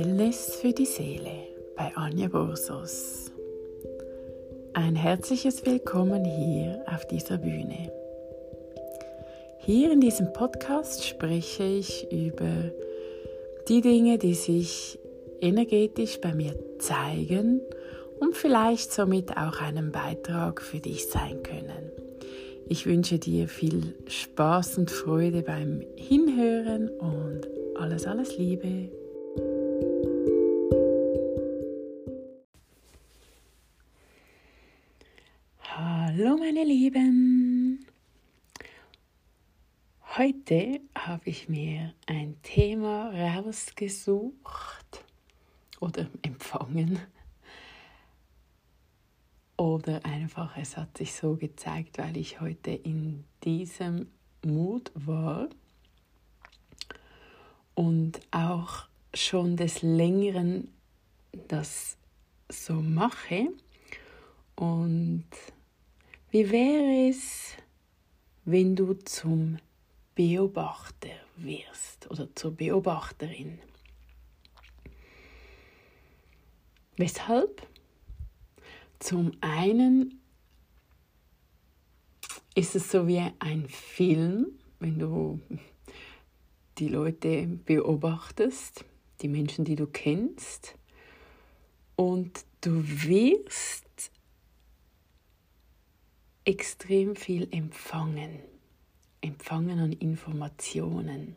Wellness für die Seele bei Anja Borsos. Ein herzliches Willkommen hier auf dieser Bühne. Hier in diesem Podcast spreche ich über die Dinge, die sich energetisch bei mir zeigen und vielleicht somit auch einen Beitrag für dich sein können. Ich wünsche dir viel Spaß und Freude beim Hinhören und alles, alles Liebe. Heute habe ich mir ein Thema rausgesucht oder empfangen oder einfach, es hat sich so gezeigt, weil ich heute in diesem Mut war und auch schon des Längeren das so mache. Und wie wäre es, wenn du zum Beobachter wirst oder zur Beobachterin? Weshalb? Zum einen ist es so wie ein Film, wenn du die Leute beobachtest, die Menschen, die du kennst, und du wirst extrem viel empfangen, empfangen an Informationen.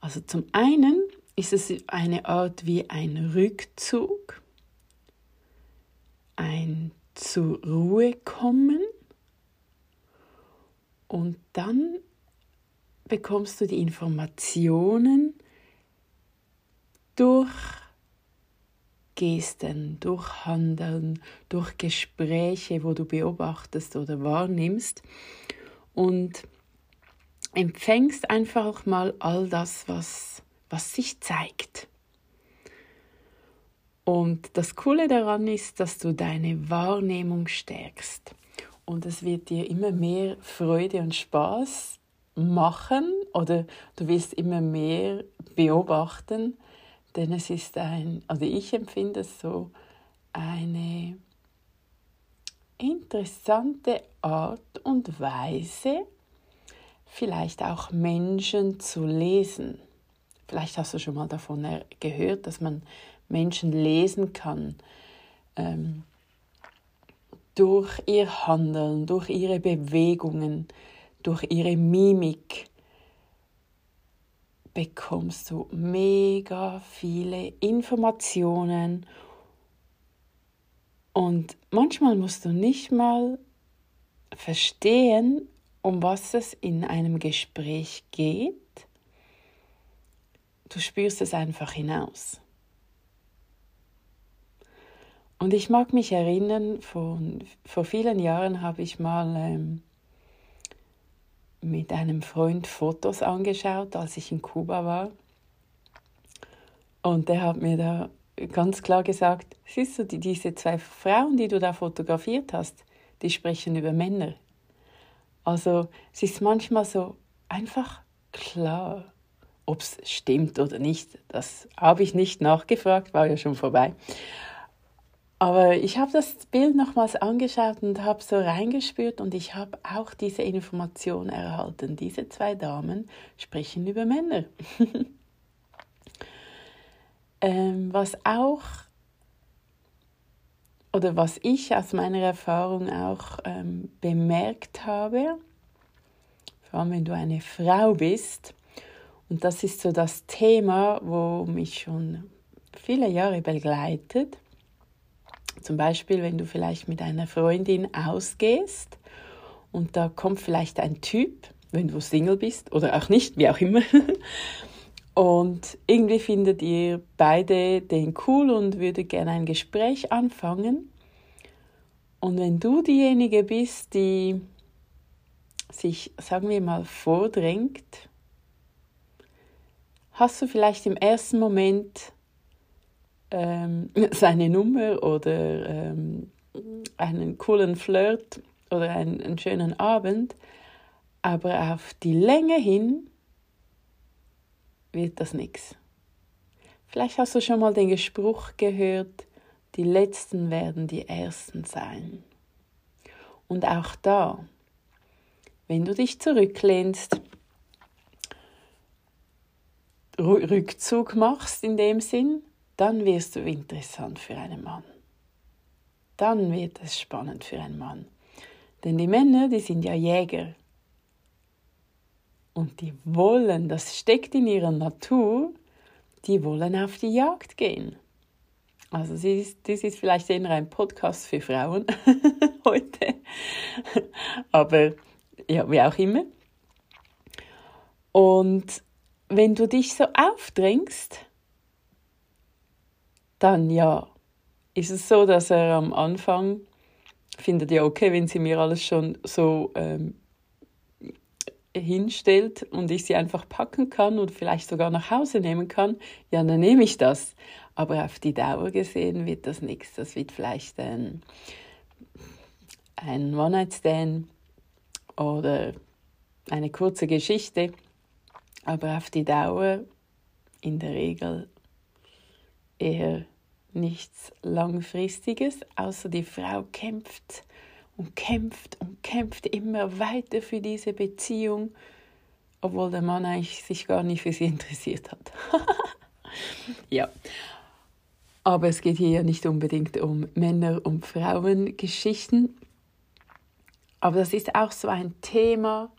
Also zum einen ist es eine Art wie ein Rückzug ein zur Ruhe kommen und dann bekommst du die Informationen durch Gesten, durch Handeln, durch Gespräche, wo du beobachtest oder wahrnimmst und empfängst einfach mal all das, was, was sich zeigt. Und das Coole daran ist, dass du deine Wahrnehmung stärkst. Und es wird dir immer mehr Freude und Spaß machen oder du wirst immer mehr beobachten, denn es ist ein, also ich empfinde es so, eine interessante Art und Weise, vielleicht auch Menschen zu lesen. Vielleicht hast du schon mal davon gehört, dass man Menschen lesen kann. Ähm, durch ihr Handeln, durch ihre Bewegungen, durch ihre Mimik bekommst du mega viele Informationen und manchmal musst du nicht mal verstehen, um was es in einem Gespräch geht. Du spürst es einfach hinaus. Und ich mag mich erinnern, von, vor vielen Jahren habe ich mal ähm, mit einem Freund Fotos angeschaut, als ich in Kuba war. Und der hat mir da ganz klar gesagt, siehst du, die, diese zwei Frauen, die du da fotografiert hast, die sprechen über Männer. Also es ist manchmal so einfach klar, ob es stimmt oder nicht. Das habe ich nicht nachgefragt, war ja schon vorbei. Aber ich habe das Bild nochmals angeschaut und habe so reingespürt und ich habe auch diese Information erhalten. Diese zwei Damen sprechen über Männer. ähm, was auch, oder was ich aus meiner Erfahrung auch ähm, bemerkt habe, vor allem wenn du eine Frau bist, und das ist so das Thema, wo mich schon viele Jahre begleitet, zum Beispiel, wenn du vielleicht mit einer Freundin ausgehst und da kommt vielleicht ein Typ, wenn du Single bist oder auch nicht, wie auch immer. Und irgendwie findet ihr beide den cool und würde gerne ein Gespräch anfangen. Und wenn du diejenige bist, die sich, sagen wir mal, vordrängt, hast du vielleicht im ersten Moment ähm, seine Nummer oder ähm, einen coolen Flirt oder einen, einen schönen Abend, aber auf die Länge hin wird das nichts. Vielleicht hast du schon mal den Spruch gehört, die Letzten werden die Ersten sein. Und auch da, wenn du dich zurücklehnst, Rückzug machst in dem Sinn, dann wirst du interessant für einen Mann. Dann wird es spannend für einen Mann. Denn die Männer, die sind ja Jäger. Und die wollen, das steckt in ihrer Natur, die wollen auf die Jagd gehen. Also das ist vielleicht eher ein Podcast für Frauen heute. Aber ja, wie auch immer. Und wenn du dich so aufdrängst, dann ja, ist es so, dass er am Anfang findet ja okay, wenn sie mir alles schon so ähm, hinstellt und ich sie einfach packen kann und vielleicht sogar nach Hause nehmen kann, ja, dann nehme ich das. Aber auf die Dauer gesehen wird das nichts. Das wird vielleicht ein, ein One-Night-Stand oder eine kurze Geschichte. Aber auf die Dauer in der Regel eher nichts Langfristiges, außer die Frau kämpft und kämpft und kämpft immer weiter für diese Beziehung, obwohl der Mann eigentlich sich gar nicht für sie interessiert hat. ja. Aber es geht hier nicht unbedingt um Männer- und Frauengeschichten. Aber das ist auch so ein Thema,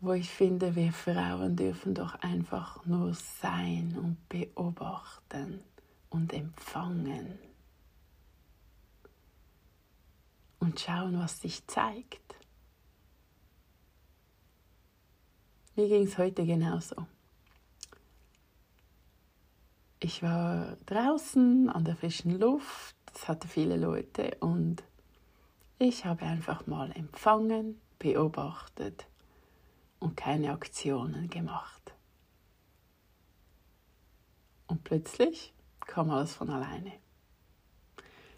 wo ich finde, wir Frauen dürfen doch einfach nur sein und beobachten und empfangen und schauen, was sich zeigt. Mir ging es heute genauso. Ich war draußen an der frischen Luft, es hatte viele Leute und ich habe einfach mal empfangen, beobachtet und keine Aktionen gemacht. Und plötzlich kam alles von alleine.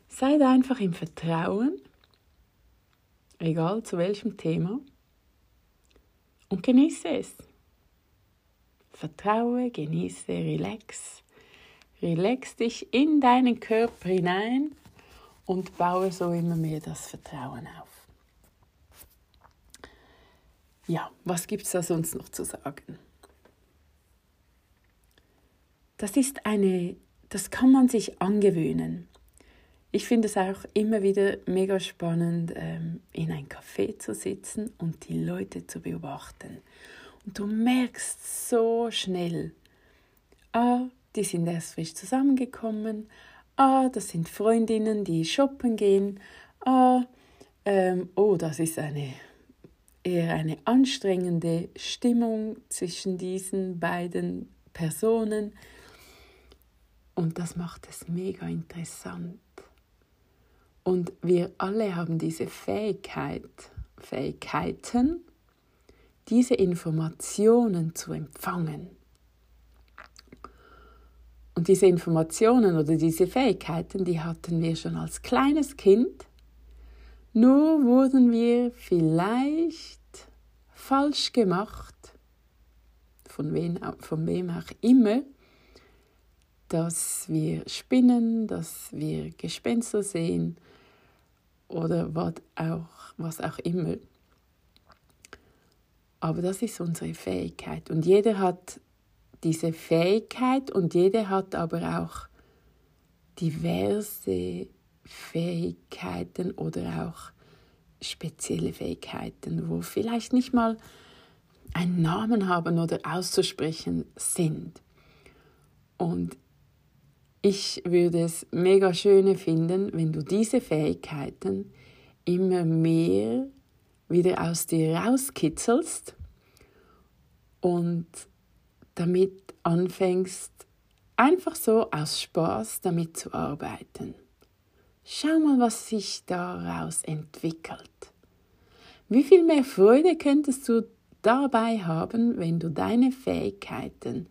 Seid einfach im Vertrauen, egal zu welchem Thema, und genieße es. Vertraue, genieße, relax. Relax dich in deinen Körper hinein und baue so immer mehr das Vertrauen auf. Ja, was gibt es da sonst noch zu sagen? Das ist eine das kann man sich angewöhnen. Ich finde es auch immer wieder mega spannend, ähm, in ein Café zu sitzen und die Leute zu beobachten. Und du merkst so schnell, ah, die sind erst frisch zusammengekommen, ah, das sind Freundinnen, die shoppen gehen, ah, ähm, oh, das ist eine eher eine anstrengende Stimmung zwischen diesen beiden Personen. Und das macht es mega interessant. Und wir alle haben diese Fähigkeit, Fähigkeiten, diese Informationen zu empfangen. Und diese Informationen oder diese Fähigkeiten, die hatten wir schon als kleines Kind. Nur wurden wir vielleicht falsch gemacht, von wem, von wem auch immer, dass wir spinnen, dass wir Gespenster sehen oder was auch, was auch immer. Aber das ist unsere Fähigkeit. Und jeder hat diese Fähigkeit und jeder hat aber auch diverse Fähigkeiten oder auch spezielle Fähigkeiten, wo vielleicht nicht mal einen Namen haben oder auszusprechen sind. Und ich würde es mega schön finden, wenn du diese Fähigkeiten immer mehr wieder aus dir rauskitzelst und damit anfängst, einfach so aus Spaß damit zu arbeiten. Schau mal, was sich daraus entwickelt. Wie viel mehr Freude könntest du dabei haben, wenn du deine Fähigkeiten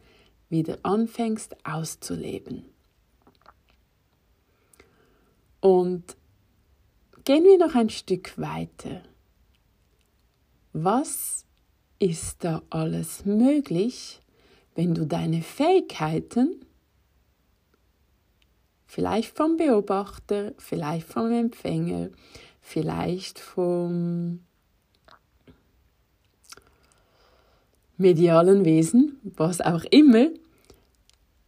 wieder anfängst auszuleben? Und gehen wir noch ein Stück weiter. Was ist da alles möglich, wenn du deine Fähigkeiten Vielleicht vom Beobachter, vielleicht vom Empfänger, vielleicht vom medialen Wesen, was auch immer.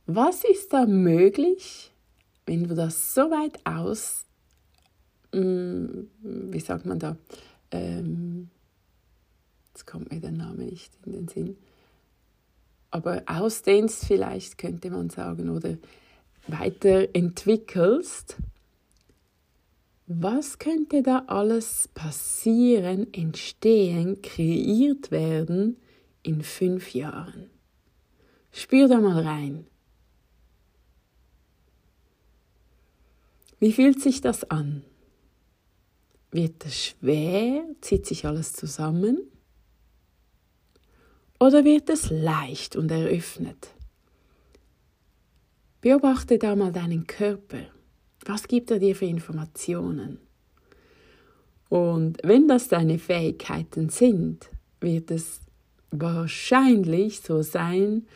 Was ist da möglich, wenn du das so weit aus, mm, wie sagt man da, ähm, jetzt kommt mir der Name nicht in den Sinn, aber ausdehnst vielleicht, könnte man sagen, oder weiterentwickelst, was könnte da alles passieren, entstehen, kreiert werden in fünf Jahren? Spür da mal rein. Wie fühlt sich das an? Wird es schwer? Zieht sich alles zusammen? Oder wird es leicht und eröffnet? Beobachte da mal deinen Körper. Was gibt er dir für Informationen? Und wenn das deine Fähigkeiten sind, wird es wahrscheinlich so sein,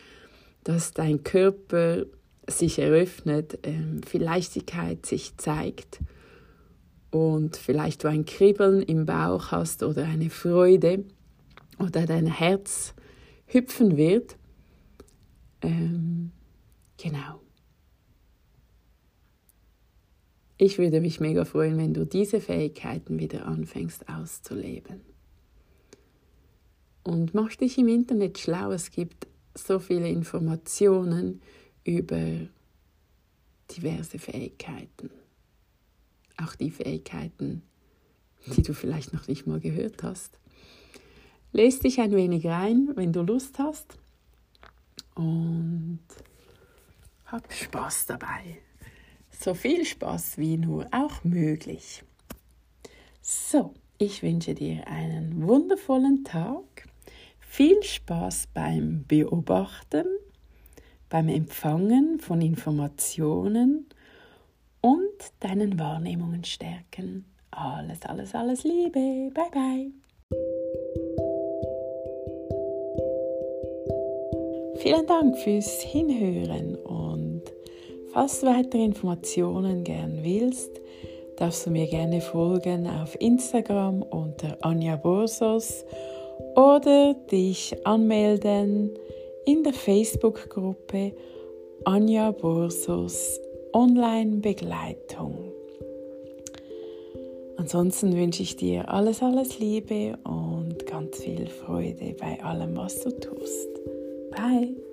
dass dein Körper sich eröffnet, ähm, viel Leichtigkeit sich zeigt und vielleicht du ein Kribbeln im Bauch hast oder eine Freude oder dein Herz hüpfen wird. Ähm, genau. Ich würde mich mega freuen, wenn du diese Fähigkeiten wieder anfängst auszuleben. Und mach dich im Internet schlau. Es gibt so viele Informationen über diverse Fähigkeiten. Auch die Fähigkeiten, die du vielleicht noch nicht mal gehört hast. Lest dich ein wenig rein, wenn du Lust hast. Und hab Spaß dabei so viel Spaß wie nur auch möglich. So, ich wünsche dir einen wundervollen Tag, viel Spaß beim Beobachten, beim Empfangen von Informationen und deinen Wahrnehmungen stärken. Alles, alles, alles Liebe. Bye, bye. Vielen Dank fürs Hinhören Falls du weitere Informationen gern willst, darfst du mir gerne folgen auf Instagram unter Anja Borsos oder dich anmelden in der Facebook-Gruppe Anja Borsos Online Begleitung. Ansonsten wünsche ich dir alles, alles Liebe und ganz viel Freude bei allem, was du tust. Bye!